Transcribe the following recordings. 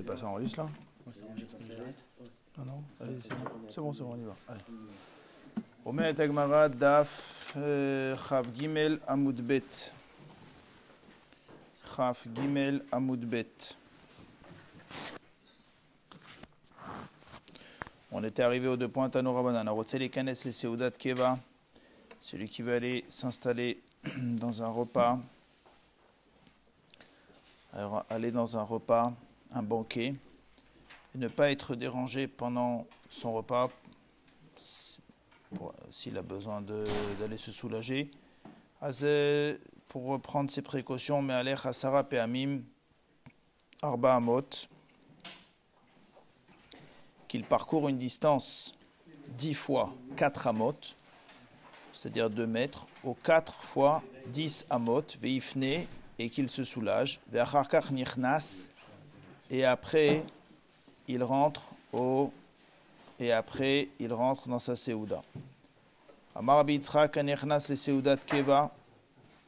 C'est pas ça enregistre là Non, non, allez, c'est bon, c'est bon, c'est bon, on y va. Allez. אומרת הגמרא דף כ"ג עמוד ב' כ"ג עמוד ב' On était arrivé aux deux points Tano Rabanan. Rotseli Kanes les Seudat Keva, celui qui va aller s'installer dans un repas, alors, aller dans un repas, un banquet, et ne pas être dérangé pendant son repas s'il a besoin d'aller se soulager. Pour reprendre ses précautions, mais aller Hasara Peamim, Arba Amot, qu'il parcourt une distance 10 fois 4 amot, c'est-à-dire 2 mètres, au 4 fois 10 amot, veifne, et qu'il se soulage, et après il rentre au et après il rentre dans sa Seouda.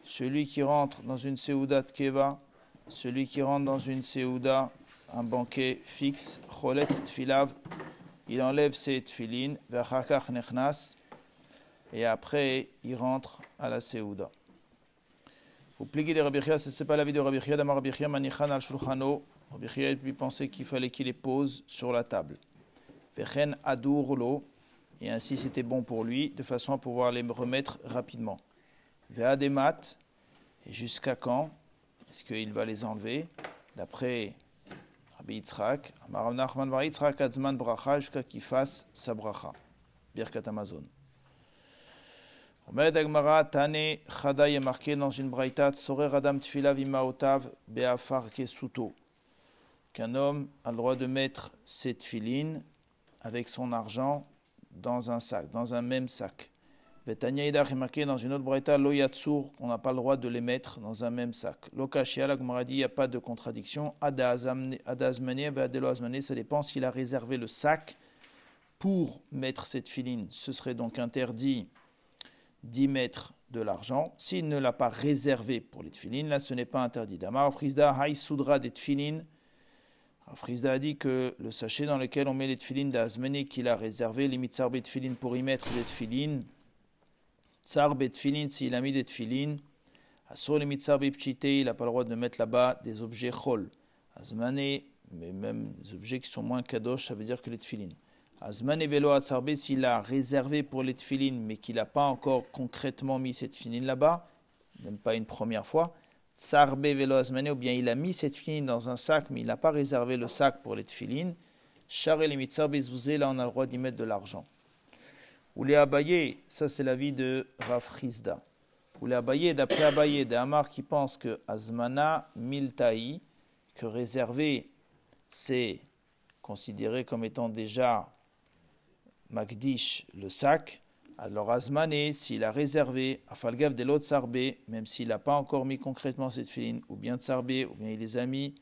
Celui qui rentre dans une Keva, celui qui rentre dans une Seouda un banquet fixe, il enlève ses tfilin, vachakach nechnas, et après il rentre à la seouda. Vous pliez de Rabbi ce n'est pas la vie de Rabbi Chia, d'Amar manichan al shulchano, Rabbi lui pensait qu'il fallait qu'il les pose sur la table. Vechen adur et ainsi c'était bon pour lui, de façon à pouvoir les remettre rapidement. Ve'ademat, et jusqu'à quand est-ce qu'il va les enlever D'après Rabbi Yitzhak, Nachman Bar Yitzhak Adzman Bracha jusqu'à qu'il fasse sa bracha. Birkat Amazon. Omed Agmara Tane Chada est marqué dans une braïta Sorer Adam Tfila Vimaotav Beafar Kesuto. Qu'un homme a le droit de mettre ses tfilines avec son argent dans un sac, dans un même sac. Betania est dans une autre braïta, lo yatsur, qu'on n'a pas le droit de les mettre dans un même sac. La il n'y a pas de contradiction. Adazmane, Adelo ça dépend s'il a réservé le sac pour mettre cette filine. Ce serait donc interdit d'y mettre de l'argent. S'il ne l'a pas réservé pour les tfilines, là ce n'est pas interdit. Damar Frisda Haï Soudra des tfilines. Frisda a dit que le sachet dans lequel on met les tfilines d'Azmane qu'il a réservé, les mitzarbet tfilines pour y mettre des tfilines, Tsar betfilin, s'il a mis des tfilin, Asur le mitzar il n'a pas le droit de mettre là-bas des objets chol. Azmane, mais même des objets qui sont moins kadosh, ça veut dire que les tfilin. Azmane velo atzarbe, s'il a réservé pour les tfilin, mais qu'il n'a pas encore concrètement mis cette tfilin là-bas, même pas une première fois, tsarbe velo azmane, ou bien il a mis cette tfilin dans un sac, mais il n'a pas réservé le sac pour les tfilin, char bezouzé, là on a le droit d'y mettre de l'argent. Ou les ça c'est l'avis de Rav Rizda. Ou les Abaye, d'après Abaye, des Amar qui pense que Azmana Miltaï, que réservé, c'est considéré comme étant déjà Magdish, le sac. Alors Azmané, s'il a réservé, Afalgav de l'autre Sarbé, même s'il n'a pas encore mis concrètement cette filine, ou bien Sarbé, ou bien il les a mis.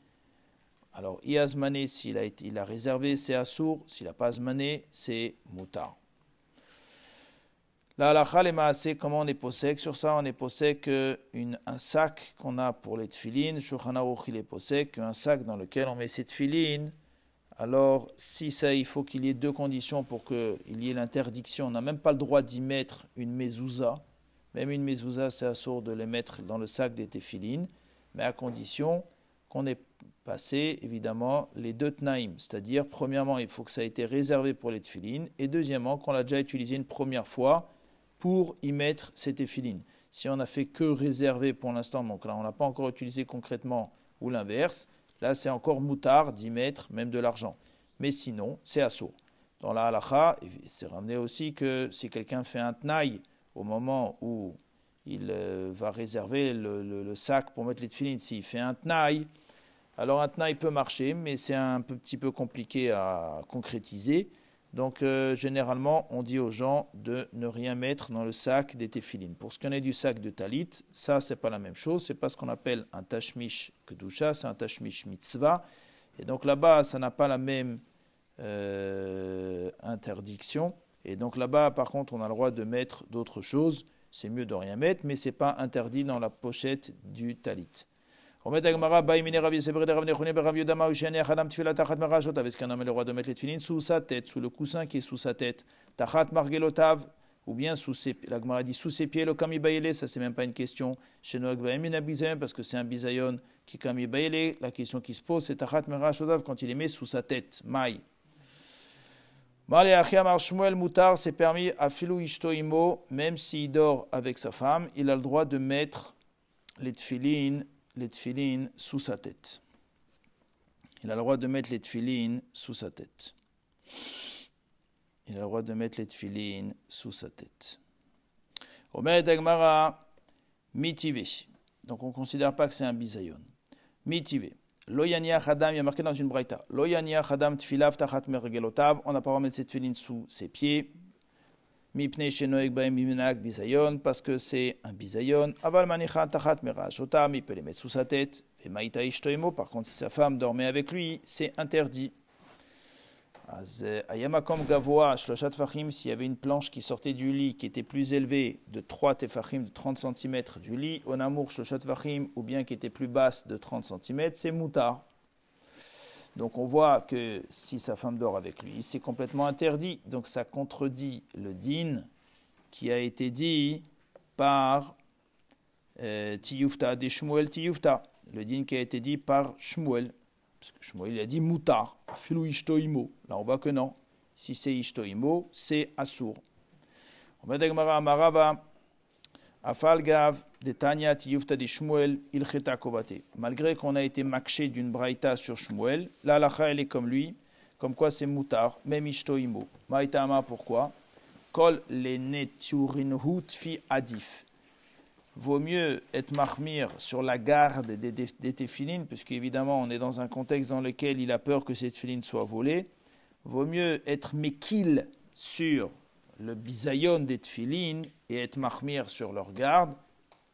Alors Iazmané, s'il a, il a réservé, c'est Assour. S'il n'a pas Azmané, c'est Moutar. La halakha, les maasé, comment on est possède sur ça? On est possède qu'un sac qu'on a pour les tfilines, Shulchan il est possède qu'un sac dans lequel on met ces tfilines, alors si ça, il faut qu'il y ait deux conditions pour qu'il y ait l'interdiction. On n'a même pas le droit d'y mettre une mezouza. Même une mezouza, c'est assourd de les mettre dans le sac des tfilines, mais à condition qu'on ait passé évidemment les deux tnaïm, c'est-à-dire premièrement il faut que ça ait été réservé pour les tfilines et deuxièmement qu'on l'a déjà utilisé une première fois pour y mettre cette éphiline. Si on n'a fait que réserver pour l'instant, donc là on n'a pas encore utilisé concrètement, ou l'inverse, là c'est encore moutard d'y mettre même de l'argent. Mais sinon, c'est assaut. Dans la halakha, c'est ramené aussi que si quelqu'un fait un tnaï au moment où il euh, va réserver le, sac pour mettre les tefilines, s'il fait un tnaï, alors un tnaï peut marcher, mais c'est un petit peu compliqué à concrétiser. Donc euh, généralement, on dit aux gens de ne rien mettre dans le sac des téphilines. Pour ce qu'on est du sac de talit, ça c'est pas la même chose. C'est pas ce qu'on appelle un tashmish kedusha, c'est un tashmish mitzvah. Et donc là-bas, ça n'a pas la même euh, interdiction. Et donc là-bas, par contre, on a le droit de mettre d'autres choses. C'est mieux de rien mettre, mais c'est pas interdit dans la pochette du talit. Est-ce qu'un homme a le droit de mettre les tefilines sous sa tête, sous le coussin qui est sous sa tête Tachat margelotav, ou bien sous ses dit sous ses pieds, le ça c'est même pas une question. Chez nous, parce que c'est un bisayon qui kamibayele. La question qui se pose, c'est tachat merashotav quand il les met sous sa tête. Maï. Shmuel Moutar, c'est permis à Filou Ishtoimo, même s'il dort avec sa femme, il a le droit de mettre les tefilines les tfilines sous sa tête. Il a le droit de mettre les tfilines sous sa tête. Il a le droit de mettre les tfilines sous sa tête. Omer Dagmara, mitivé. Donc on ne considère pas que c'est un bisayon. Mitivé. Loyania Khadam, il y a marqué dans une braïta. Loyania Khadam tfilav tachat mergelotav. On n'a pas le droit de mettre cette sous ses pieds parce que c'est un bisayon. Aval manichan tachat merashotam, il peut les mettre sous sa tête. Et maïta ishtoimo, par contre, si sa femme dormait avec lui, c'est interdit. Ayamakom gavoa, shloshat fachim, s'il y avait une planche qui sortait du lit, qui était plus élevée de 3 tefachim, de 30 cm du lit, onamour shloshat fachim, ou bien qui était plus basse de 30 cm, c'est moutar. Donc on voit que si sa femme dort avec lui, c'est complètement interdit. Donc ça contredit le din qui a été dit par euh, Tiyufta, des Shmuel Tiyufta. Le din qui a été dit par Shmuel. Parce que Shmuel il a dit moutar, afilou ishtoimo. Là on voit que non. Si c'est ishtoimo, c'est assour. On va de Tanya Tiyufta Shmuel, Ilcheta Kovate. Malgré qu'on a été makché d'une braïta sur Shmuel, la lacha elle est comme lui, comme quoi c'est moutar, même ishtoimo. Maïtama pourquoi? Kol le neturinhut fi adif. Vaut mieux être mahmir sur la garde des, des, des téfilines, puisqu'évidemment on est dans un contexte dans lequel il a peur que ces téfilines soient volées. Vaut mieux être mekil sur le bisayon des tfilin et être mahmir sur leur garde,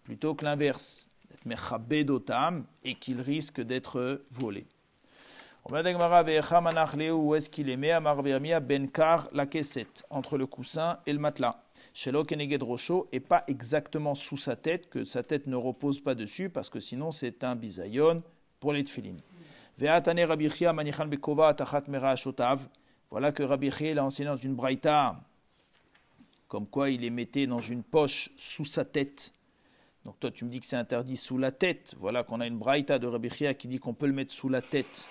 plutôt que l'inverse, d'être mechabedotam et qu'ils risquent d'être volés. Où est-ce qu'il est Amar Benkar la caissette, entre le coussin et le matelas. Shelo Keneged Rocho, et pas exactement sous sa tête, que sa tête ne repose pas dessus, parce que sinon c'est un bisayon pour les tfilin. Ve'atane Rabichia manichan bekova atachat mera Voilà que Rabichia l'a enseigné dans une braïta comme quoi il les mettait dans une poche sous sa tête. Donc toi tu me dis que c'est interdit sous la tête. Voilà qu'on a une braïta de Rabbi qui dit qu'on peut le mettre sous la tête.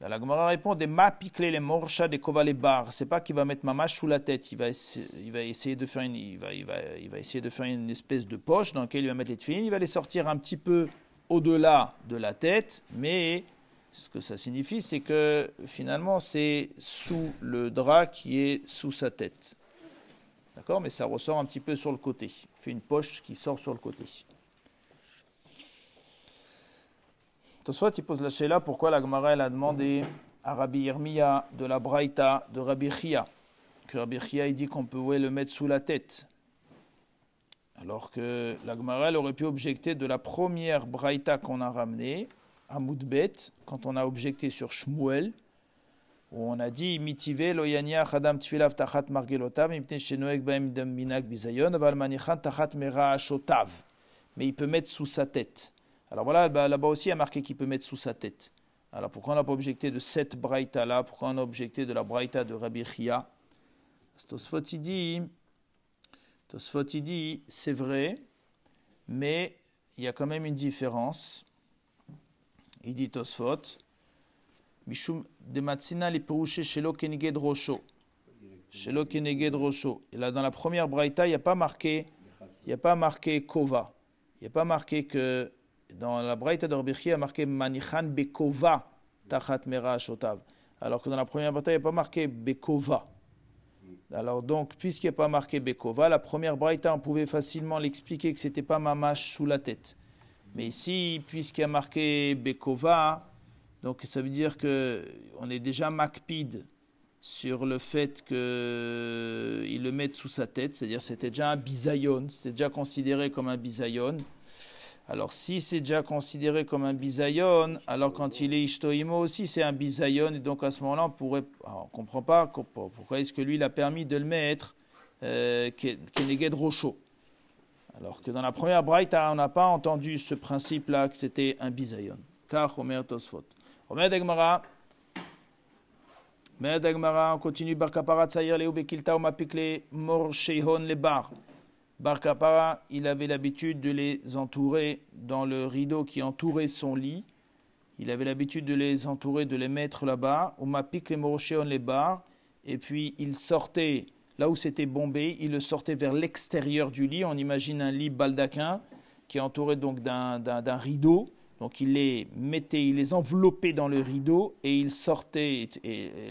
la Gemara répond des ma les morcha des kova bar. C'est pas qu'il va mettre ma mâche sous la tête. Il va, il va essayer de faire une, il va, il va, il va essayer de faire une espèce de poche dans laquelle il va mettre les tefilines. Il va les sortir un petit peu au-delà de la tête, mais ce que ça signifie, c'est que finalement c'est sous le drap qui est sous sa tête. D'accord? Mais ça ressort un petit peu sur le côté. Il fait une poche qui sort sur le côté. Tosfot, il pose la là pourquoi la Gemara a demandé à Rabbi Irmiya de la Braïta de Rabbi Chia. Que Rabbi Chia il dit qu'on peut le mettre sous la tête. Alors que la Gemara aurait pu objecter de la première Braïta qu'on a ramenée, à Moudbet, quand on a objecté sur Shmuel, on a dit mitivé loyania chadam tfilav tachat margelotav mipne shenoek baem minak bizayon aval tachat mera. Mais il peut mettre sous sa tête. Alors voilà, là-bas aussi il y a marqué qu'il peut mettre sous sa tête. Alors pourquoi on n'a pas objecté de cette braïta là? Pourquoi on a objecté de la braïta de Rabbi Chia? Tosfot dit, Tosfot dit, c'est vrai, mais il y a quand même une différence. Il dit Tosfot, Mishum de Matsina les Perouché Shelo Keneged Rosho. Shelo Keneged Rosho. Et là, dans la première Braïta, il n'y a pas marqué, il a pas marqué Kova. Il n'y a pas marqué que, dans la Braïta Rabbi il y a marqué Manichan Bekova Tachat Mera Shotav. Alors que dans la première Braïta, il n'y a pas marqué Bekova. Alors donc, puisqu'il n'y a pas marqué Bekova, la première Braïta, on pouvait facilement l'expliquer que ce n'était pas Mamash sous la tête. Mais ici, puisqu'il y a marqué Bekova, donc ça veut dire qu'on est déjà macpide sur le fait qu'il le mette sous sa tête, c'est-à-dire c'était déjà un bisayon, c'était déjà considéré comme un bisayon. Alors si c'est déjà considéré comme un bisayon, alors quand il est ishtoimo aussi c'est un bisayon, et donc à ce moment-là on pourrait, on ne comprend pas pourquoi est-ce que lui il a permis de le mettre euh, keneged rocho. Alors que dans la première braïta, on n'a pas entendu ce principe-là, que c'était un bisayon. Car Omer Tosfot. Omer Degmara. Omer Degmara, on continue. Barkapara Tsayir Leo Bekilta Omapikle Mor Sheihon Le Bar. Il avait l'habitude de les entourer dans le rideau qui entourait son lit. Il avait l'habitude de les entourer, de les mettre là-bas. Omapikle Mor Sheihon Le Bar. Et puis il sortait là où c'était bombé, il le sortait vers l'extérieur du lit. On imagine un lit baldaquin qui est entouré donc d'un rideau. Donc il les mettait, il les enveloppait dans le rideau et il sortait,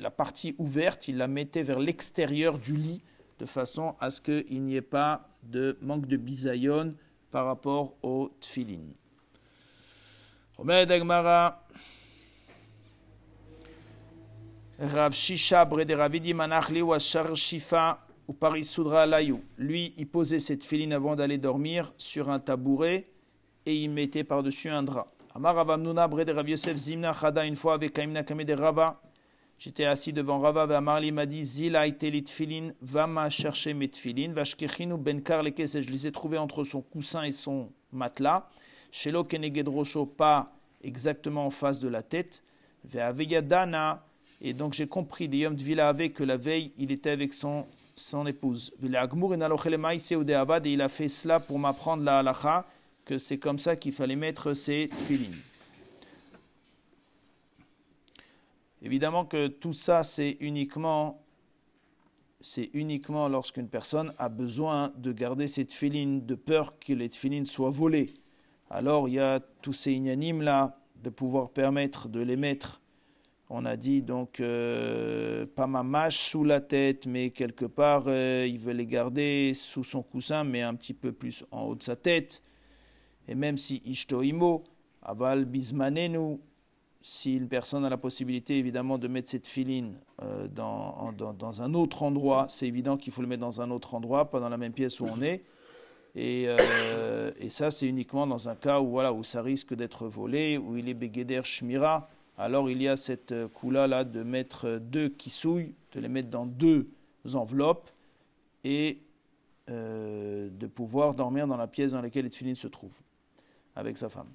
la partie ouverte, il la mettait vers l'extérieur du lit de façon à ce qu'il n'y ait pas de manque de bisayon par rapport au tfilin. Rav Shisha Brede Ravidi Manachli ou Shifa ou Parisudra Layou. Lui, il posait cette filine avant d'aller dormir sur un tabouret et il mettait par-dessus un drap. Amar Ravamnuna Brede Rav Yosef Zimna Chada une fois avec Kaimna de Rava. J'étais assis devant Rava et Amarli m'a dit Zila itelit filin, va m'a chercher mes tfilin, vashkechinu ben et je les ai trouvés entre son coussin et son matelas. Shelo keneged pas exactement en face de la tête. Ve'aveyadana et donc j'ai compris de Yom avec que la veille, il était avec son, son épouse. Et il a fait cela pour m'apprendre la halacha, que c'est comme ça qu'il fallait mettre ses filines. Évidemment que tout ça, c'est uniquement, c'est uniquement lorsqu'une personne a besoin de garder ses tfilines, de peur que les tfilines soient volées. Alors il y a tous ces ignanimes là, de pouvoir permettre de les mettre on a dit donc euh, pas ma mâche sous la tête, mais quelque part euh, il veut les garder sous son coussin, mais un petit peu plus en haut de sa tête. Et même si Ishtoimo, Aval Bismanenu, si une personne a la possibilité évidemment de mettre cette filine euh, dans, un autre endroit, c'est évident qu'il faut le mettre dans un autre endroit, pas dans la même pièce où on est. Et, et ça, c'est uniquement dans un cas où, voilà, où ça risque d'être volé, où il est Begeder Shmira alors il y a cette euh, coula-là de mettre euh, deux kissouilles, de les mettre dans deux enveloppes et euh, de pouvoir dormir dans la pièce dans laquelle Etfilin se trouve avec sa femme.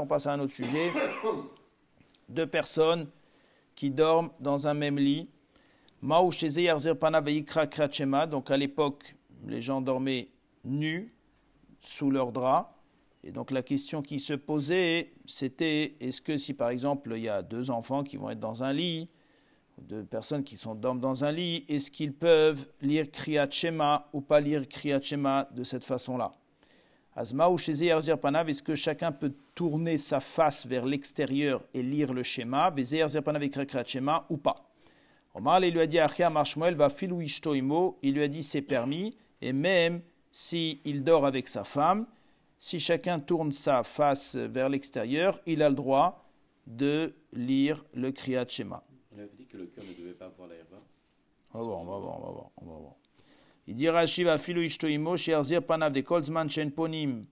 On passe à un autre sujet. Deux personnes qui dorment dans un même lit. Donc à l'époque, les gens dormaient nus sous leurs draps. Et donc la question qui se posait, c'était est-ce que si par exemple il y a deux enfants qui vont être dans un lit, deux personnes qui sont dorment dans un lit, est-ce qu'ils peuvent lire Kriyat Shema ou pas lire Kriyat Shema de cette façon-là? Azma ou Panav, est-ce que chacun peut tourner sa face vers l'extérieur et lire le schéma, Panav et Kriyat Shema ou pas? Omar il lui a dit Achia Marshmuel va filou il lui a dit c'est permis, et même s'il dort avec sa femme, si chacun tourne sa face vers l'extérieur, il a le droit de lire le Kriyat Shema. On que le cœur ne devait pas voir la On va voir, on va voir, on va voir. On va voir. Il dit Rashi va filu ishtoimo sherzir panav de kolzman shen ponim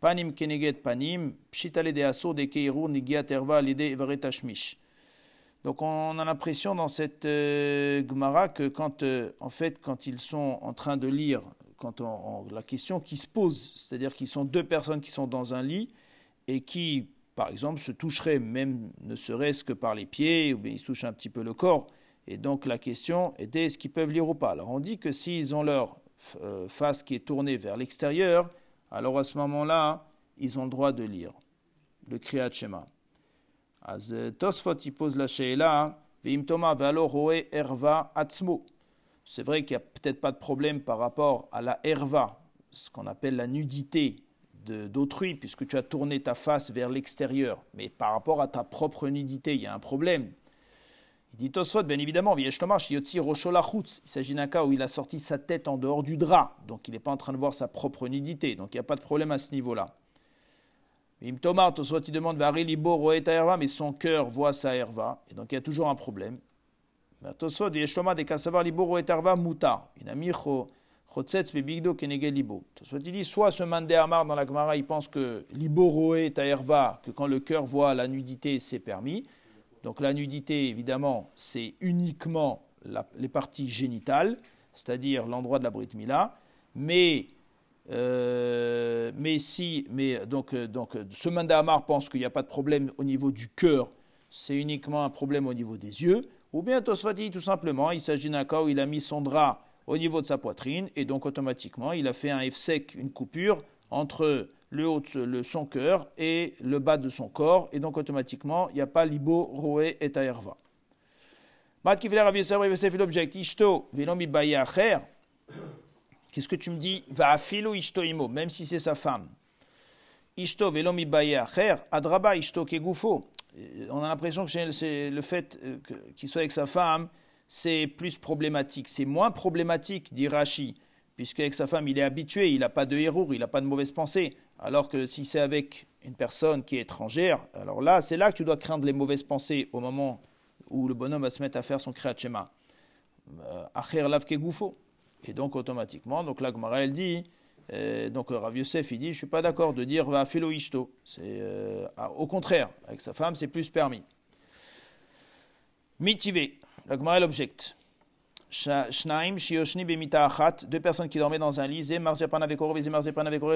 panim keneget panim pshitale de aso de keirur nigiat erva lide everet ashmish. Donc on a l'impression dans cette euh, Gemara que quand, euh, en fait, quand ils sont en train de lire quand on, la question qui se pose, c'est-à-dire qu'ils sont deux personnes qui sont dans un lit et qui, par exemple, se toucheraient même ne serait-ce que par les pieds ou bien ils se touchent un petit peu le corps. Et donc la question était est-ce qu'ils peuvent lire ou pas? Alors on dit que s'ils ont leur euh, face qui est tournée vers l'extérieur, alors à ce moment-là, ils ont le droit de lire le Kriyat Shema. Tosfot, pose la Sheila, erva atzmo c'est vrai qu'il n'y a peut-être pas de problème par rapport à la herva, ce qu'on appelle la nudité d'autrui, puisque tu as tourné ta face vers l'extérieur. Mais par rapport à ta propre nudité, il y a un problème. Il dit Tosfot, bien évidemment, il s'agit d'un cas où il a sorti sa tête en dehors du drap, donc il n'est pas en train de voir sa propre nudité, donc il n'y a pas de problème à ce niveau-là. Tosfot, il demande mais son cœur voit sa herva, et donc il y a toujours un problème. Tosfot, Yeshloma de Kasavar Liboro et Arva Muta. Mis Chotzetz Bebigdo Kenegel Libo. Tosfot, il dit soit ce Mandé Amar dans la Gemara, il pense que Liboro et Taerva, que quand le cœur voit la nudité, c'est permis. Donc la nudité, évidemment, c'est uniquement les parties génitales. c'est-à-dire l'endroit de la Brit Mila, mais, euh, mais si, mais donc, euh, donc ce Mandamar pense qu'il n'y a pas de problème au niveau du cœur, c'est uniquement un problème au niveau des yeux, ou bien Tosfati, tout simplement, il s'agit d'un cas où il a mis son drap au niveau de sa poitrine, et donc automatiquement, il a fait un F sec, une coupure, entre le haut de son cœur et le bas de son corps, et donc automatiquement, il n'y a pas libo, roé et taerva. Qu'est-ce que tu me dis? Va afilo ishto imo, même si c'est sa femme. Ishto velomi adraba ishto kegufo. On a l'impression que c'est le fait euh, qu'il soit avec sa femme, c'est plus problématique. C'est moins problématique, dit Rashi, puisqu'avec sa femme, il est habitué, il n'a pas de hérour, il n'a pas de mauvaise pensée. Alors que si c'est avec une personne qui est étrangère, alors là, c'est là que tu dois craindre les mauvaises pensées au moment où le bonhomme va se mettre à faire son kriyat shema. Euh, Acher lav gufo. Et donc automatiquement, donc là, Gemara elle dit, euh, donc Rav Yosef il dit, je suis pas d'accord de dire va filo ishto. Euh, au contraire, avec sa femme c'est plus permis. Mitivé, la Gemara elle objecte. Shnaim, Shioshni, Bemita deux personnes qui dormaient dans un lit,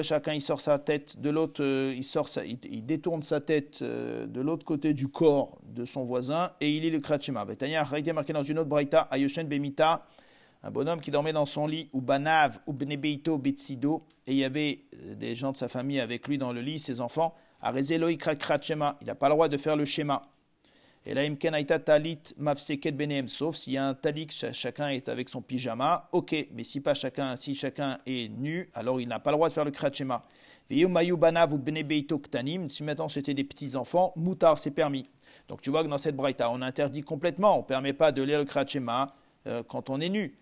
chacun il sort sa tête de l'autre, euh, il, sort sa, il, il, détourne sa tête euh, de l'autre côté du corps de son voisin et il lit le Kratchima. Betania, Haïdé marqué dans une autre Braïta, Ayoshen Bemita, un bonhomme qui dormait dans son lit, ou Banav, ou Bnebeito, Betsido, et il y avait euh, des gens de sa famille avec lui dans le lit, ses enfants, Arezé Loïkra Kratchema, il n'a pas le droit de faire le schéma. Et là, talit mafseket benem, sauf s'il y a un talik, chacun est avec son pyjama, ok, mais si pas chacun, si chacun est nu, alors il n'a pas le droit de faire le kratchema. Si maintenant c'était des petits enfants, moutar c'est permis. Donc tu vois que dans cette braïta, on interdit complètement, on ne permet pas de lire le kratchema euh, quand on est nu.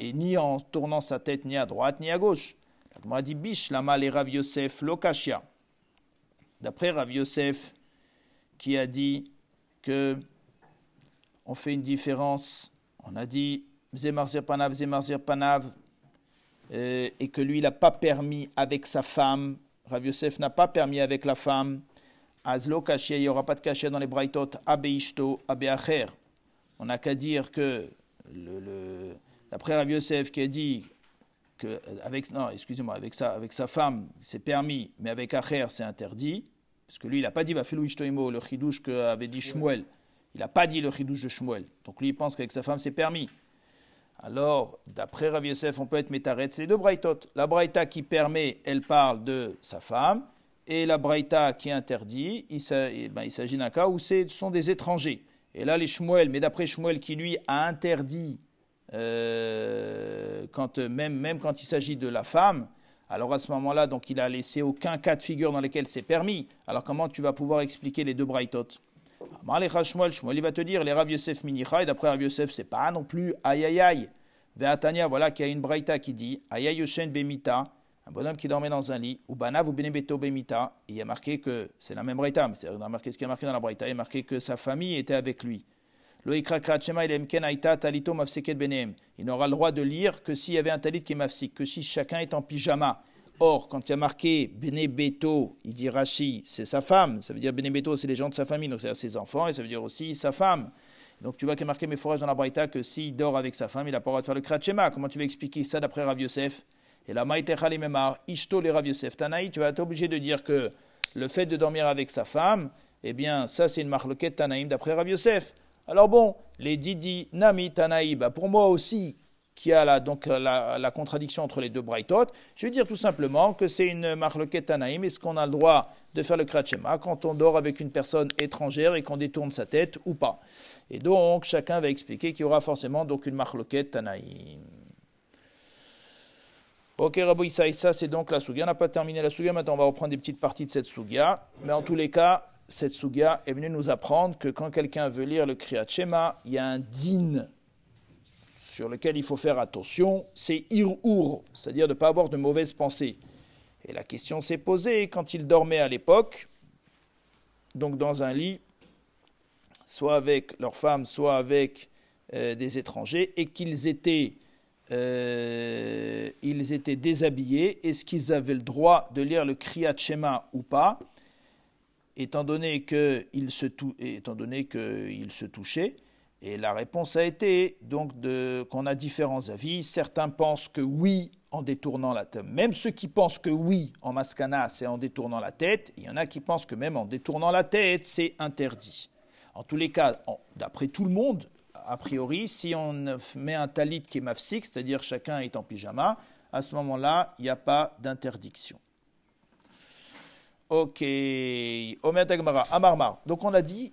et ni en tournant sa tête ni à droite ni à gauche. La dit bish lama le Rav Yosef lokashia. D'après Rav Yosef, qui a dit que on fait une différence. On a dit Zemarzir Panav, euh, et que lui, il n'a pas permis avec sa femme. Rav Yosef n'a pas permis avec la femme. Azlo il n'y aura pas de cachet dans les braïtot, Abeishto, Abeacher. On n'a qu'à dire que, le, d'après Rav Yosef qui a dit que, avec, non, excusez-moi, avec sa, avec sa femme, c'est permis, mais avec Acher, c'est interdit. Parce que lui, il n'a pas dit le chidouche qu'avait dit Shmuel. Il n'a pas dit le chidouche de Shmuel. Donc lui, il pense qu'avec sa femme, c'est permis. Alors, d'après Rav Yosef, on peut être métaret, c'est les deux braïtot. La braïta qui permet, elle parle de sa femme, et la braïta qui interdit, il ben, s'agit d'un cas où ce sont des étrangers. Et là, les Shmuel, mais d'après Shmuel qui lui a interdit, euh, quand, même quand il s'agit de la femme, alors à ce moment-là, donc il a laissé aucun cas de figure dans lesquels c'est permis. Alors comment tu vas pouvoir expliquer les deux braïtot il va te dire les Rav Yosef d'après Rav Yosef, c'est pas non plus aïe aïe aïe. Ve'atania, voilà qu'il y a une braïta qui dit aïe Yoshen Bemita, un bonhomme qui dormait dans un lit, ou ou Benebeto Bemita, il y a marqué que c'est la même braïta, mais c'est marqué ce qui est marqué dans la braïta, il y a marqué que sa famille était avec lui. Il n'aura le droit de lire que s'il y avait un talit qui est mafsik, que si chacun est en pyjama. Or, quand il y a marqué Benebeto, il dit Rashi, c'est sa femme. Ça veut dire Benebeto, c'est les gens de sa famille, donc c'est ses enfants, et ça veut dire aussi sa femme. Donc tu vois qu'il a marqué mes forages dans la Braïta que s'il dort avec sa femme, il n'a pas le droit de faire le Kratchema. Comment tu vas expliquer ça d'après Rav Yosef? Et la Memar, Ishto le Rav Yosef Tanaï, tu vas être obligé de dire que le fait de dormir avec sa femme, eh bien, ça c'est une marloquette Tanaïm d'après Rav Yosef. Alors bon, les Didi, Nami, Tanaï, bah, pour moi aussi, qui a la, donc la, contradiction entre les deux Braithot, je vais dire tout simplement que c'est une marloquette Tanaïm. Est-ce qu'on a le droit de faire le Kratchema quand on dort avec une personne étrangère et qu'on détourne sa tête ou pas? Et donc, chacun va expliquer qu'il y aura forcément donc une marloquette Tanaïm. Ok, Rabbi ça c'est donc la Sugia. On n'a pas terminé la Sugia, maintenant on va reprendre des petites parties de cette Sugia. Mais en tous les cas, cette Suga est venue nous apprendre que quand quelqu'un veut lire le Kriyat Shema, il y a un din sur lequel il faut faire attention, c'est ir-ur, c'est-à-dire de ne pas avoir de mauvaises pensées. Et la question s'est posée quand il dormait à l'époque, donc dans un lit, soit avec leur femme, soit avec euh, des étrangers, et qu'ils étaient, euh, étaient déshabillés, est-ce qu'ils avaient le droit de lire le Kriyat Shema ou pas? Étant donné qu'il se, touchait, Et la réponse a été donc qu'on a différents avis. Certains pensent que oui, en détournant la tête. Même ceux qui pensent que oui, en maskana, c'est en détournant la tête, il y en a qui pensent que même en détournant la tête, c'est interdit. En tous les cas, d'après tout le monde, a priori, si on met un talit qui est mafsik, c'est-à-dire chacun est en pyjama, à ce moment-là, il n'y a pas d'interdiction. Ok. Amarmar. Donc on a dit,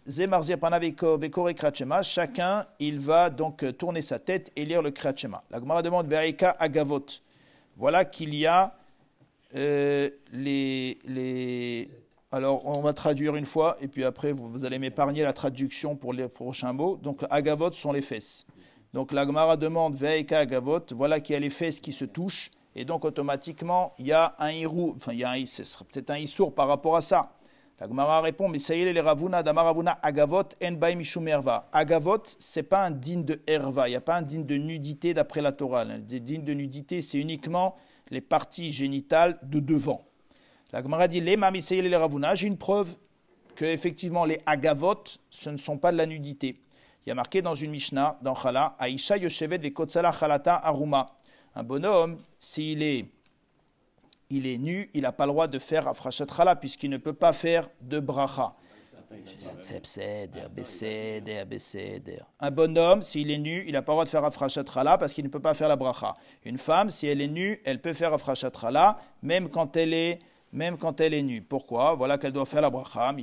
chacun, il va donc tourner sa tête et lire le Krachema. La Gemara demande, Ve'aika agavot. Voilà qu'il y a euh, les, les. Alors on va traduire une fois et puis après vous, allez m'épargner la traduction pour les prochains mots. Donc agavot sont les fesses. Donc la Gemara demande, Ve'aika agavot. Voilà qu'il y a les fesses qui se touchent et donc automatiquement, il y a un irou, enfin, il y a un, ce serait peut-être un issour par rapport à ça. La Gemara répond, mais ça y est, les ravuna, damaravuna, agavot, en mishum erva. Agavot, c'est pas un digne de erva, il n'y a pas un digne de nudité d'après la Torah. Le digne de nudité, c'est uniquement les parties génitales de devant. La Gemara dit, les mamisayé les ravuna, j'ai une preuve que effectivement les agavot, ce ne sont pas de la nudité. Il y a marqué dans une Mishnah, dans Chala, Aisha Yoshevet Kotsala Chalata Aruma. Un bonhomme, s'il est, il est nu, il n'a pas le droit de faire Afrashat puisqu'il ne peut pas faire de bracha. Un bonhomme, s'il est nu, il n'a pas le droit de faire Afrashat parce qu'il ne peut pas faire la bracha. Une femme, si elle est nue, elle peut faire Afrashat même quand elle est même quand elle est nue. Pourquoi? Voilà qu'elle doit faire la bracha.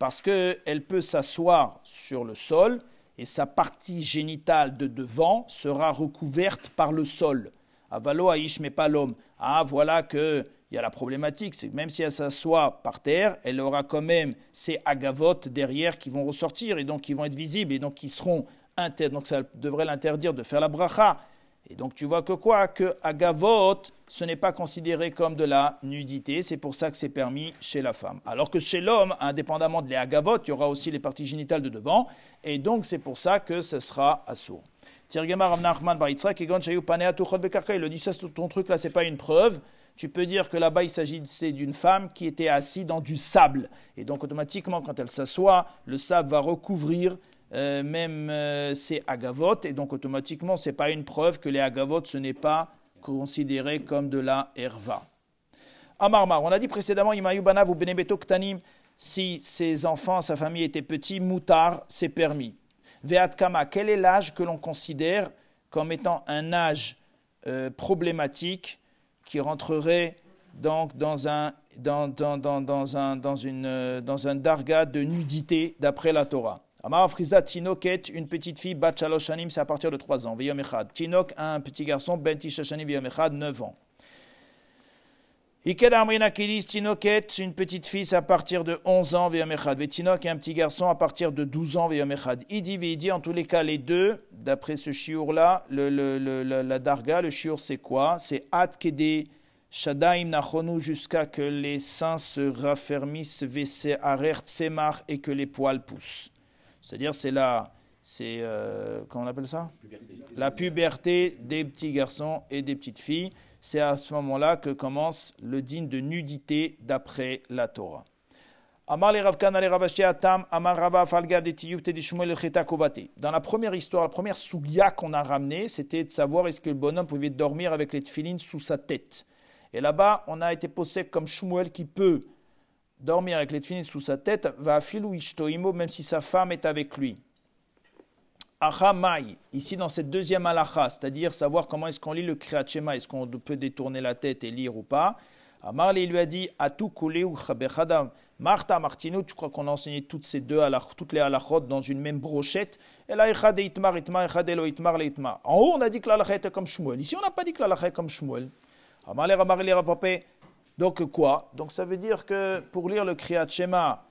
Parce qu'elle peut s'asseoir sur le sol et sa partie génitale de devant sera recouverte par le sol. Avalo pas l'homme. Ah, voilà que il y a la problématique, c'est que même si elle s'assoit par terre, elle aura quand même ces agavotes derrière qui vont ressortir et donc qui vont être visibles et donc qui seront donc ça devrait l'interdire de faire la bracha. Et donc tu vois que quoi? Que agavot, ce n'est pas considéré comme de la nudité, c'est pour ça que c'est permis chez la femme. Alors que chez l'homme, indépendamment de les agavot, il y aura aussi les parties génitales de devant, et donc c'est pour ça que ce sera assourd. Il le dit ça, ton truc là, c'est pas une preuve. Tu peux dire que là-bas, il s'agissait d'une femme qui était assise dans du sable. Et donc, automatiquement, quand elle s'assoit, le sable va recouvrir euh, même euh, c'est agavot, et donc automatiquement, ce n'est pas une preuve que les agavotes, ce n'est pas considéré comme de la herva. Amarmar, on a dit précédemment, Imayubana ou benebeto ktanim, si ses enfants, sa famille étaient petits, moutar, c'est permis. Veatkama, quel est l'âge que l'on considère comme étant un âge euh, problématique qui rentrerait donc dans un, dans, dans, un, dans une, dans un darga de nudité d'après la Torah? Amar Friza Tinoket, une petite fille, Bat Shanim, c'est à partir de 3 ans. Veyom Echad. Tinok, un petit garçon, Ben Tishashanim, Veyom Echad, 9 ans. Iked Amrina Kidis, Tinoket, une petite fille, c'est à partir de 11 ans, Veyom Echad. Vetinok, un petit garçon, à partir de 12 ans, Veyom Echad. Idi, dit en tous les cas, les deux, d'après ce chiour-là, la darga, le chiour, c'est quoi? C'est At Kede. Shadaim Nachonu jusqu'à que les seins se raffermissent, Vese Arer Tsemar et que les poils poussent. C'est-à-dire, c'est la, c'est, euh, comment on appelle ça? La puberté des petits garçons et des petites filles. C'est à ce moment-là que commence le digne de nudité d'après la Torah. Dans la première histoire, la première sougia qu'on a ramenée, c'était de savoir est-ce que le bonhomme pouvait dormir avec les tefilines sous sa tête. Et là-bas, on a été posé comme Shmuel qui peut dormir avec les tefilines sous sa tête, va filou ishtoimo, même si sa femme est avec lui. Achamai, ici dans cette deuxième halacha, c'est-à-dire savoir comment est-ce qu'on lit le Kriyat Shema, est-ce qu'on peut détourner la tête et lire ou pas. Amar lui a dit Atu ou Martha Martino, tu crois qu'on a enseigné toutes ces deux toutes les halachot dans une même brochette? En haut, on a dit que l'halakha était comme Shmuel. Ici, on n'a pas dit que l'halakha est comme Shmuel. Amar le Amar le donc quoi? Donc ça veut dire que pour lire le Kriyat Shema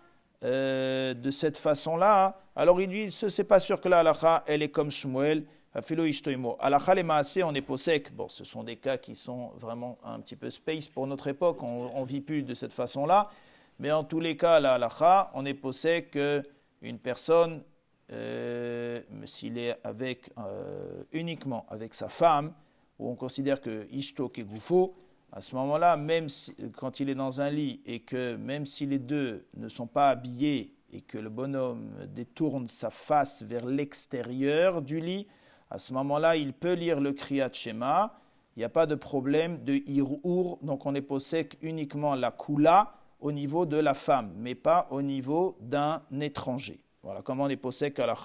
euh, de cette façon-là, alors il dit, c'est pas sûr que la halakha, elle est comme Shmuel, Afilo Ishtoimo. Halakha les maasé, on est posek. Bon, ce sont des cas qui sont vraiment un petit peu space pour notre époque, on ne vit plus de cette façon-là. Mais en tous les cas, la halakha, on est posek qu'une personne, euh, s'il est avec, euh, uniquement avec sa femme, où on considère que Ishto est Goufo, à ce moment-là, même quand il est dans un lit et que même si les deux ne sont pas habillés et que le bonhomme détourne sa face vers l'extérieur du lit, à ce moment-là, il peut lire le Kriyat Shema. Il n'y a pas de problème de Hirour, donc on est possèque uniquement la Kula au niveau de la femme, mais pas au niveau d'un étranger. Voilà comment on est possèque à la.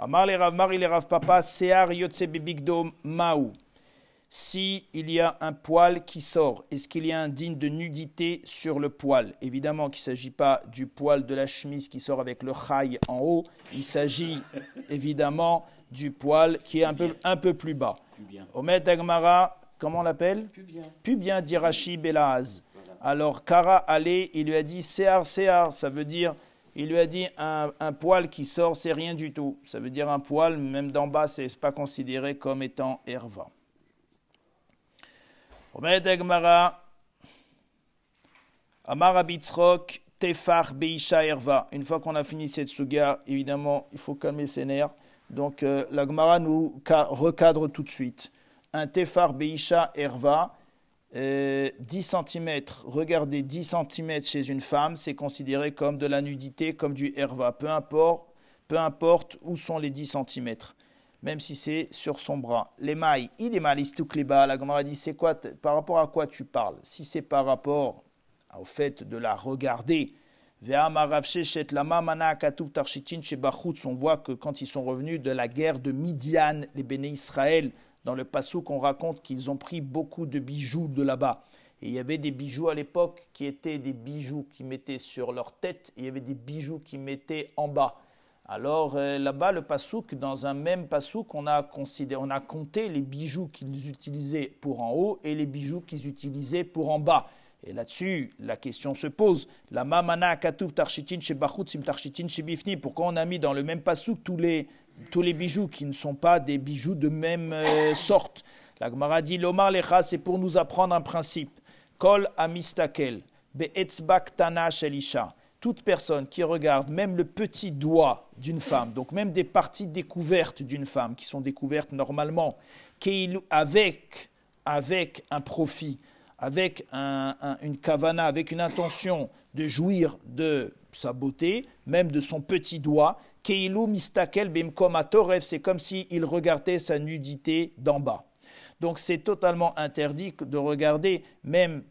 Amar le Rav Mar, il Rav Papa, Sear Yotse Bibigdo Maou si il y a un poil qui sort, est-ce qu'il y a un digne de nudité sur le poil? Évidemment qu'il ne s'agit pas du poil de la chemise qui sort avec le chai en haut, il s'agit évidemment du poil qui est un peu, un peu plus bas. Omet Agmara, comment on l'appelle? Pubien. Pubien d'Irachi Belaz. Alors Kara allait, il lui a dit Sear, Sear, ça veut dire, il lui a dit un, un poil qui sort, c'est rien du tout. Ça veut dire un poil, même d'en bas, c'est pas considéré comme étant Herva. אומרת הגמרא, Amar Abitzrok, Tefar Beisha Erva. Une fois qu'on a fini cette suga, évidemment, il faut calmer ses nerfs. Donc euh, la Gemara nous recadre tout de suite. Un Tefar Beisha Erva, euh, 10 cm, regardez, 10 cm chez une femme, c'est considéré comme de la nudité, comme du Erva. Peu importe, peu importe où sont les 10 cm même si c'est sur son bras. Les mailles, il est mal, bas. La Gemara dit c'est quoi, par rapport à quoi tu parles? Si c'est par rapport au fait de la regarder, on voit que quand ils sont revenus de la guerre de Midian, les béné Israël, dans le passou qu'on raconte qu'ils ont pris beaucoup de bijoux de là-bas. Et il y avait des bijoux à l'époque qui étaient des bijoux qui mettaient sur leur tête, et il y avait des bijoux qui mettaient en bas. Alors euh, là-bas, le pasouk, dans un même pasouk, on a, considéré, on a compté les bijoux qu'ils utilisaient pour en haut et les bijoux qu'ils utilisaient pour en bas. Et là-dessus, la question se pose. La mamana katuv tarchitin sim tarchitin. Pourquoi on a mis dans le même pasouk tous les, tous les bijoux qui ne sont pas des bijoux de même euh, sorte? La Gemara dit l'omar lecha, c'est pour nous apprendre un principe. Kol amistakel be'etzbak tana shelisha toute personne qui regarde même le petit doigt d'une femme, donc même des parties découvertes d'une femme qui sont découvertes normalement, avec, avec un profit, avec une kavana, avec une intention de jouir de sa beauté, même de son petit doigt, Keilu mistakel c'est comme s'il regardait sa nudité d'en bas. Donc c'est totalement interdit de regarder même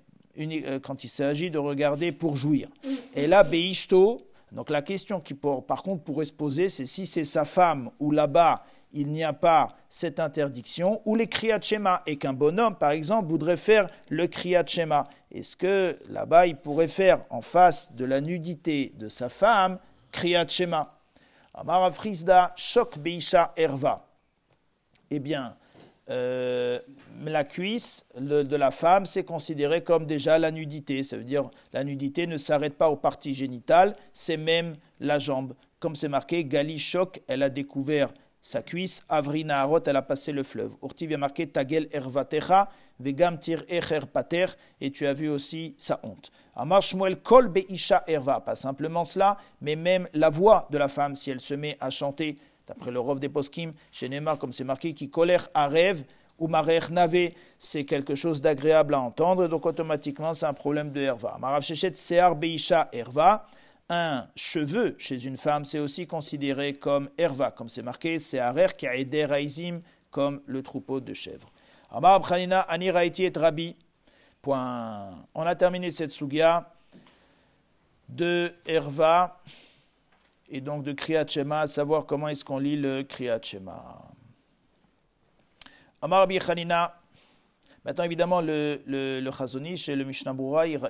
quand il s'agit de regarder pour jouir. Et là, Beishto, donc la question qui par contre pourrait se poser, c'est si c'est sa femme ou là-bas il n'y a pas cette interdiction, ou les Kriyat Shema, et qu'un bonhomme, par exemple, voudrait faire le Kriyat Shema. Est-ce que là-bas il pourrait faire en face de la nudité de sa femme Kriyat Shema? Amara Frisda, Shok Beisha Erva. Eh bien, euh, la cuisse de la femme, c'est considéré comme déjà la nudité. Ça veut dire la nudité ne s'arrête pas aux parties génitales, c'est même la jambe. Comme c'est marqué, Gali Shok, elle a découvert sa cuisse, Avrina Harot, elle a passé le fleuve. Urtiv a marqué Tagel Ervatecha, Vegam Tir Echer Pater, et tu as vu aussi sa honte. Amar Shmuel Kol Beisha Erva, pas simplement cela, mais même la voix de la femme, si elle se met à chanter D'après le Rov des Poskim, chez Neymar, comme c'est marqué, qui colère à rêve ou marer navé, c'est quelque chose d'agréable à entendre, donc automatiquement c'est un problème de herva. Marav Shechet Sear Beisha Herva, un cheveu chez une femme, c'est aussi considéré comme herva, comme c'est marqué, c'est Arer qui a aidé Raizim, comme le troupeau de chèvres. Amar Khanina Ani Raiti et Rabi. Point. On a terminé cette sugia de herva et donc de Kriyat Shema, savoir comment est-ce qu'on lit le Kriyat Shema. Amar Khanina. Maintenant, évidemment, le, le, le Chazonish et le Mishnah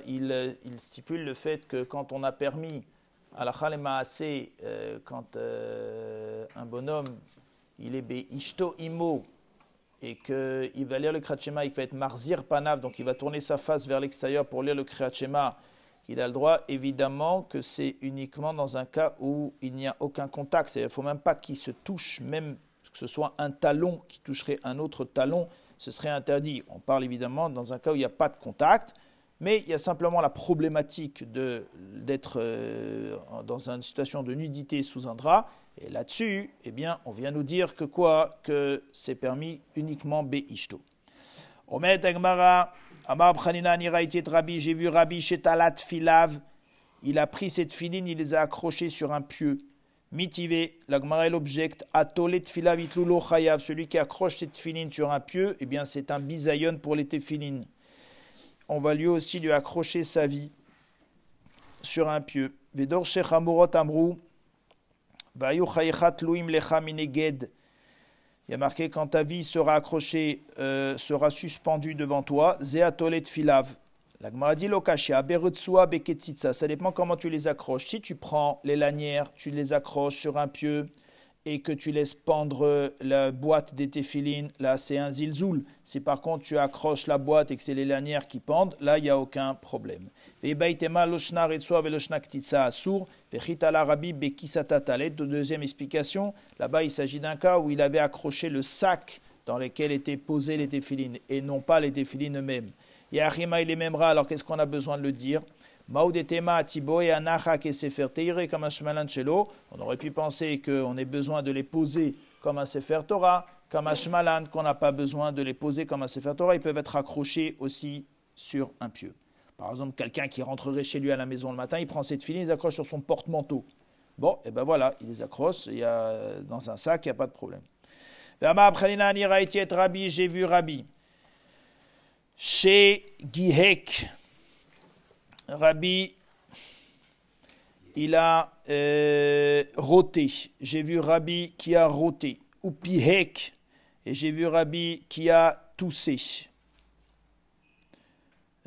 il, il, stipule le fait que quand on a permis à la Chalema assez, euh, quand euh, un bonhomme, il est Ishto Imo, et qu'il va lire le Kriyat Shema, il va être Marzir Panav, donc il va tourner sa face vers l'extérieur pour lire le Kriyat Shema, il a le droit, évidemment, que c'est uniquement dans un cas où il n'y a aucun contact. Il ne faut même pas qu'il se touche, même que ce soit un talon qui toucherait un autre talon, ce serait interdit. On parle évidemment dans un cas où il n'y a pas de contact, mais il y a simplement la problématique d'être euh, dans une situation de nudité sous un drap. Et là-dessus, eh bien, on vient nous dire que quoi? Que c'est permis uniquement Beishto. Omet Agmara, Amar Rabbi, j'ai vu Rabbi Shetalat Filav, il a pris cette filine, il les a accrochés sur un pieu. Mitivé, l'agmara l'objecte, atolet filavitlulo chayav, celui qui accroche cette filine sur un pieu, eh bien c'est un bisayon pour les tefilines. On va lui aussi lui accrocher sa vie sur un pieu. Vedor shechamurot amrou, vayu chayechat luim lecha mineged. Il y a marqué quand ta vie sera accrochée, euh, sera suspendue devant toi, zeatolet filav. La Gemara dit lokashia, beketsitsa. Ça dépend comment tu les accroches. Si tu prends les lanières, tu les accroches sur un pieu et que tu laisses pendre la boîte des téphilines, là c'est un zilzoul. Si par contre tu accroches la boîte et que c'est les lanières qui pendent, là il n'y a aucun problème. Deuxième explication, là-bas il s'agit d'un cas où il avait accroché le sac dans lequel étaient posées les téphilines et non pas les téphilines eux-mêmes. Yahima il est alors qu'est-ce qu'on a besoin de le dire? On aurait pu penser qu'on ait besoin de les poser comme un Sefer Torah, comme un Shmalan, qu'on n'a pas besoin de les poser comme un Sefer Torah. Ils peuvent être accrochés aussi sur un pieu. Par exemple, quelqu'un qui rentrerait chez lui à la maison le matin, il prend cette filine, il les accroche sur son porte-manteau. Bon, et ben voilà, il les accroche, il y a, dans un sac, il n'y a pas de problème. J'ai vu Rabbi. Chez Gihek, Rabbi, il a euh, roté. J'ai vu Rabbi qui a roté. Ou Pihek, et j'ai vu Rabbi qui a toussé.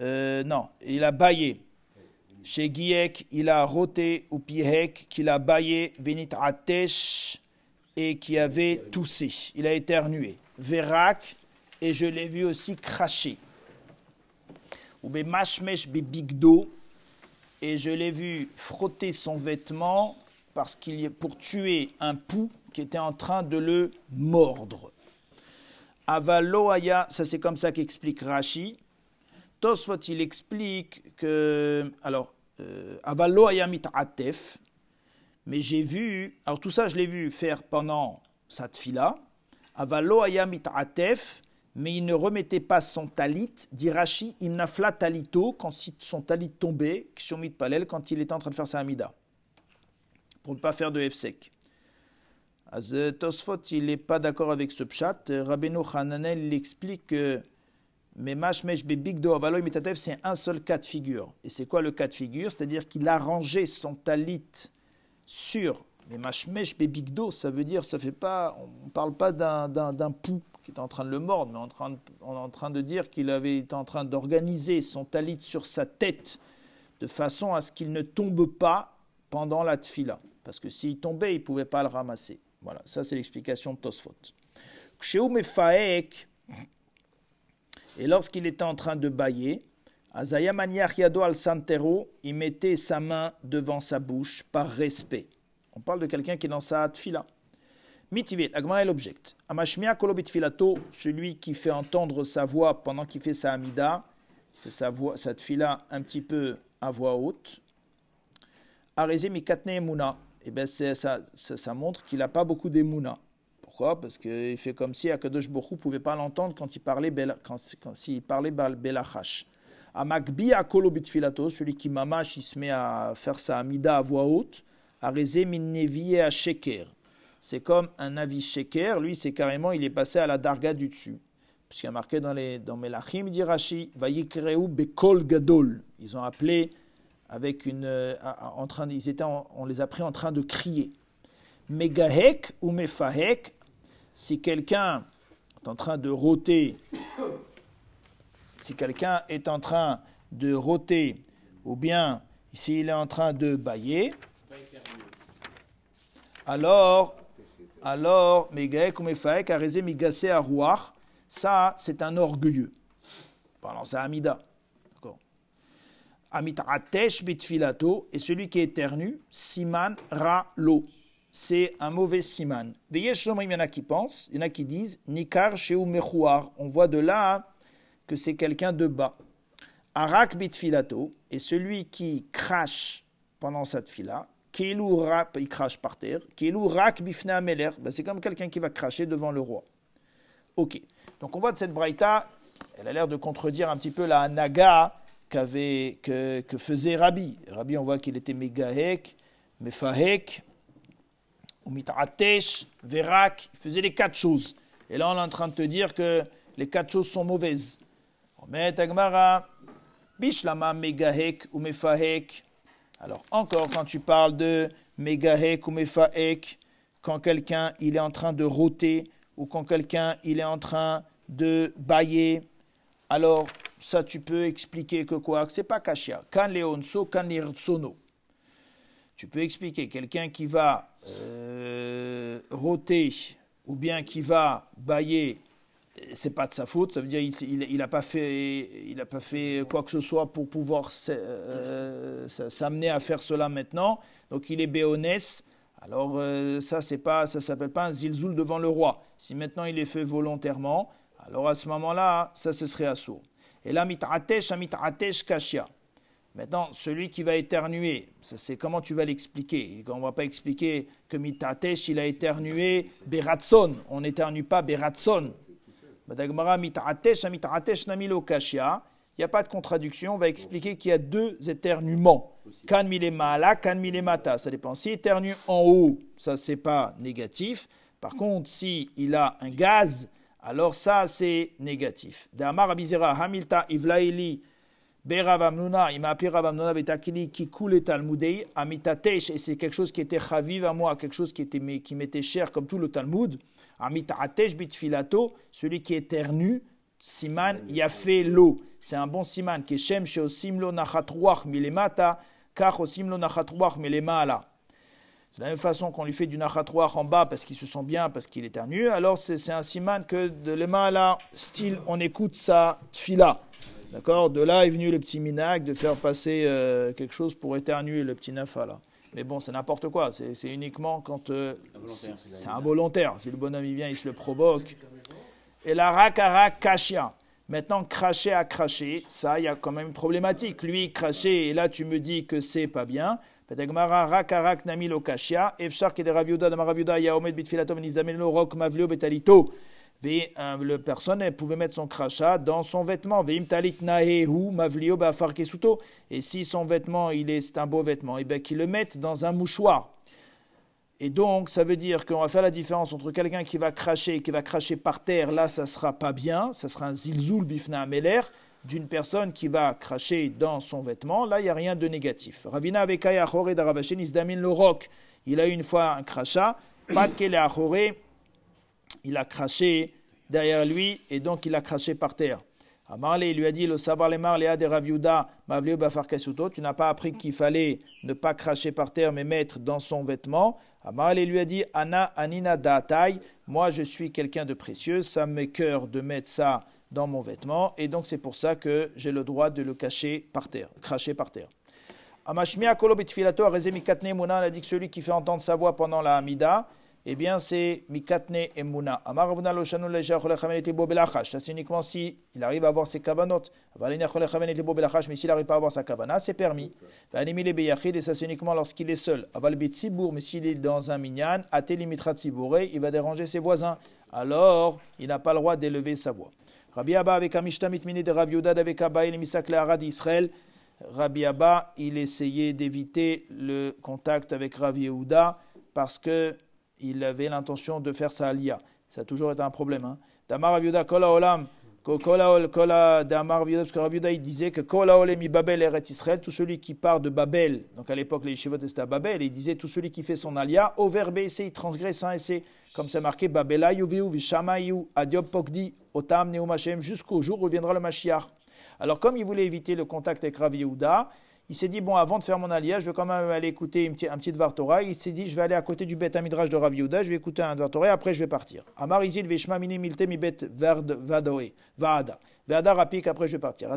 Euh, non, il a baillé. Chez Gihek, il a roté, ou Pihek, qu'il a baillé, Venit Atesh, et qui avait toussé. Il a éternué. Verak, et je l'ai vu aussi cracher ou mashmesh bigdo, et je l'ai vu frotter son vêtement parce qu'il pour tuer un pou qui était en train de le mordre. Avaloaya, ça c'est comme ça qu'explique Rashi. Tosfot il explique que alors euh, Avaloaya mit'atef, mais j'ai vu, alors tout ça je l'ai vu faire pendant cette fila. Avaloaya mit'atef, mais il ne remettait pas son talit, dit Rashi, imnafla talito, quand son talit tombait, kshomit palel, quand il était en train de faire sa amida, pour ne pas faire de F-sec. Tosfot, il n'est pas d'accord avec ce pshat. Rabbeinu Hananel, il explique que mais mashmesh bebigdo avaloy mitatev, c'est un seul cas de figure. Et c'est quoi le cas de figure? C'est-à-dire qu'il a rangé son talit sur mais mashmesh bebigdo, ça veut dire, ça fait pas, on ne parle pas d'un pou qui est en train de le mordre, mais on est en train de dire qu'il avait été en train d'organiser son talit sur sa tête de façon à ce qu'il ne tombe pas pendant la tfila. Parce que s'il tombait, il ne pouvait pas le ramasser. Voilà, ça c'est l'explication de Tosfot. Et lorsqu'il était en train de bailler, Yado al Santero, il mettait sa main devant sa bouche par respect. On parle de quelqu'un qui est dans sa tfila. Mitivit, Agma est l'object. Amashmia kolobit filato, celui qui fait entendre sa voix pendant qu'il fait sa amida, fait sa voix, sa tfila un petit peu à voix haute. Areze mikatne emuna, et eh bien ça, ça, ça, montre qu'il n'a pas beaucoup d'emuna. Pourquoi? Parce qu'il fait comme si Akadosh Borou ne pouvait pas l'entendre quand il parlait, quand, quand, s'il parlait belachash. Amakbi kolobit filato, celui qui mamash, il se met à faire sa amida à voix haute. Areze min à sheker c'est comme un avis sheker, lui c'est carrément, il est passé à la darga du dessus. Puisqu'il y a marqué dans, les, dans Melachim, dit Rashi, Vayikreu bekol gadol. Ils ont appelé avec une. Euh, en train, ils étaient on les a pris en train de crier. Megahek ou mefahek, si quelqu'un est en train de rôter, si quelqu'un est en train de rôter, ou bien s'il est en train de bailler, alors alors, ça, c'est un orgueilleux. Parlant ça, Amida. D'accord. Amit Bitfilato, et celui qui éternue, Siman Ra Lo. C'est un mauvais siman. Veillez, il y en a qui pensent, il y en a qui disent Nikar Sheu Mechouar. On voit de là que c'est quelqu'un de bas. Arak Bitfilato, et celui qui crache pendant cette fila, il crache par terre. rak ben, c'est comme quelqu'un qui va cracher devant le roi. Ok. Donc on voit de cette braïta, elle a l'air de contredire un petit peu la naga que, faisait Rabbi. Rabbi, on voit qu'il était Megahek, Mefahek, ou Verak, il faisait les quatre choses. Et là, on est en train de te dire que les quatre choses sont mauvaises. met Agmara, Bishlama, Megahek ou Mefahek. Alors, encore, quand tu parles de Megahek ou Mefahek, quand quelqu'un il est en train de rôter ou quand quelqu'un il est en train de bailler, alors ça tu peux expliquer que quoi Que c'est pas kashia. Kan leonso, kan sono. Tu peux expliquer quelqu'un qui va euh, rôter ou bien qui va bailler, c'est pas de sa faute. Ça veut dire il n'a pas fait il a pas fait quoi que ce soit pour pouvoir euh, s'amener à faire cela maintenant. Donc il est béonès alors euh, ça c'est pas ça s'appelle pas un zilzoul devant le roi. Si maintenant il est fait volontairement, alors à ce moment-là, ça ce serait assaut. Et là mit'atesh mit'atesh kashia. Maintenant, celui qui va éternuer, c'est comment tu vas l'expliquer? On ne va pas expliquer que mit'atesh il a éternué beratson. On n'éternue pas beratson. Mit'atesh mit'atesh namilo kashia. Il n'y a pas de contradiction. On va expliquer qu'il y a deux éternuements. Kan mata. kan mata. Ça dépend. Si éternue en haut, ça c'est pas négatif. Par contre, si il a un gaz, alors ça c'est négatif. Damar abizera hamilta ivlaili beravamnuna, il m'a appelé ravamnuna betakili qui coule talmudei amitatesh et c'est quelque chose qui était chaviv à moi, quelque chose qui était qui m'était cher comme tout le Talmud. Celui qui éternue siman fait l'eau. C'est un bon siman qui est shem simlo nachatruach milemata simlo nachatruach milemala. De la même façon qu'on lui fait du nachatruach en bas parce qu'il se sent bien, parce qu'il éternue, alors c'est un siman que de l'emala, style on écoute sa fila. D'accord? De là est venu le petit minag de faire passer euh, quelque chose pour éternuer le petit nafala. Mais bon, c'est n'importe quoi. C'est uniquement quand. Euh, c'est involontaire. Si le bonhomme il vient, il se le provoque. Et la rakara kashia. Maintenant, cracher à cracher, ça, il y a quand même une problématique. Lui, cracher, et là, tu me dis que c'est pas bien. rakarak namilo kashia. Efshar de raviuda de yaomed bitfilatom rok mavlio betalito. Euh, le personne pouvait mettre son crachat dans son vêtement. Et si son vêtement, il est, un beau vêtement, et eh bien qu'il le mette dans un mouchoir. Et donc, ça veut dire qu'on va faire la différence entre quelqu'un qui va cracher et qui va cracher par terre, là, ça sera pas bien, ça sera un zilzoul bifna ameler, d'une personne qui va cracher dans son vêtement, là, il n'y a rien de négatif. Ravina avekaya chore daravashin isdamin le roc. Il a eu une fois un crachat, pas de il a craché derrière lui et donc il a craché par terre. Amarle lui a dit le savoir les marléa Raviuda tu n'as pas appris qu'il fallait ne pas cracher par terre mais mettre dans son vêtement. Amarle lui a dit Anna Anina Datai, moi je suis quelqu'un de précieux, ça me cœur de mettre ça dans mon vêtement et donc c'est pour ça que j'ai le droit de le cacher par terre, cracher par terre. Amashmia Kolo Rezemikatne Mona a dit que celui qui fait entendre sa voix pendant la Hamida, eh bien c'est mikatne emuna. Bo belachash. Ça c'est uniquement si il arrive à avoir ses et belachash, mais s'il n'arrive pas à avoir sa kavana, c'est permis. Et ça c'est uniquement lorsqu'il est seul. Aval mais s'il est dans un minyan, il va déranger ses voisins. Alors, il n'a pas le droit d'élever sa voix. Rabbi Abba avec Amishtamit mini de Rabbi Yudad avec Abba et Misak Le'ara d'Israël. Rabbi Abba, il essayait d'éviter le contact avec Rabbi Yehuda parce que il avait l'intention de faire sa alia. Ça a toujours été un problème. Hein. Damar Aviuda, Kola Olam, Kola Damar Aviuda, parce que Aviuda il disait que Kola Olem Babel Eret Israël, tout celui qui part de Babel, donc à l'époque les yeshivot étaient à Babel, et il disait tout celui qui fait son alia, au verbe essai, il transgresse un essai, comme c'est marqué Babelayu Viu Vishamayu Adiob Pokdi Otam Neumashem, jusqu'au jour où viendra le Mashiach. Alors comme il voulait éviter le contact avec Rav il s'est dit, bon, avant de faire mon alliage, je vais quand même aller écouter un petit, Dvar Il s'est dit, je vais aller à côté du Bet Amidrash de Rav Yehuda, je vais écouter un Dvar Torah, après je vais partir. Amar Veshma Mini Milte Mi Bet Vadoe, Vaada. Vaada Rapik, après je vais partir. Et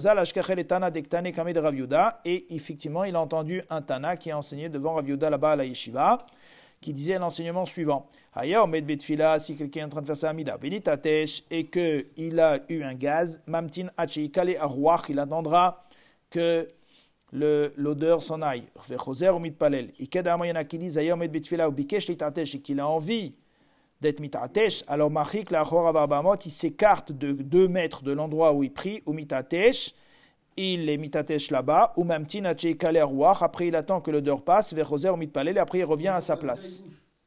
Rav Yehuda. Et effectivement, il a entendu un Tana qui a enseigné devant Rav Yehuda là-bas à la Yeshiva, qui disait l'enseignement suivant. Aya Omed Betfila, si quelqu'un est en train de faire sa Amida, Tatesh, et qu'il a eu un gaz, Mamtin Hachi Kale Arwach, il attendra que l'odeur s'en aille. Et qu'il a envie d'être mitatesh, alors machik la il s'écarte de deux mètres de l'endroit où il prie, ou mitatesh, il est mitatesh là-bas, ou même roi, après il attend que l'odeur passe, vers Roser ou mitpalel, et après il revient à sa place.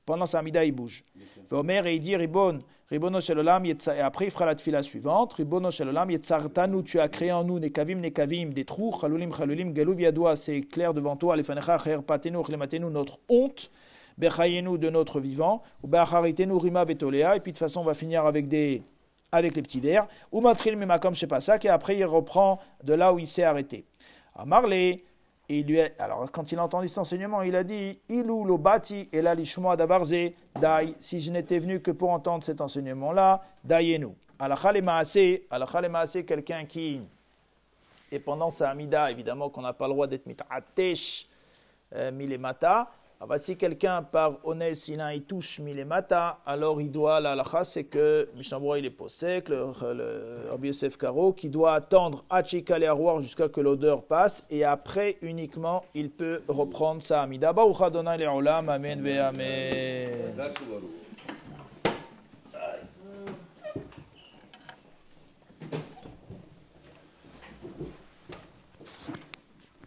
Pendant sa mida, il bouge. Omer et il dit Ribon, Ribono et après il fera la tfila suivante. Ribono Shelolam, Yetzartanu, tu as créé en nous, Nekavim, Nekavim, des trous, Chalulim, Chalulim, Galouv Yadoua, c'est clair devant toi, Alefanecha, Cher Patenu, Chlematenu, notre honte, Bechayenu de notre vivant, ou Becharitenu, Rima, Vetolea, et puis de façon on va finir avec des avec les petits vers, ou matril mimakom ça et après il reprend de là où il s'est arrêté. À Marley, il lui alors quand il a entendu cet enseignement, il a dit Ilou lo bati et la lishmoa dabarze, dai, si je n'étais venu que pour entendre cet enseignement-là, daienu. Alachale maase, alachale maase, quelqu'un qui et pendant sa amida, évidemment qu'on n'a pas le droit d'être mitatesh euh, milemata, ah bah, si quelqu'un par honnête, il, touche milemata, alors il doit, la c'est que Mishnabura il est possèque, le, le Rabbi Yosef Karo, qui doit attendre Hachika le jusqu'à que l'odeur passe, et après uniquement il peut reprendre sa amida. Baruch Adonai Amen ve Amen.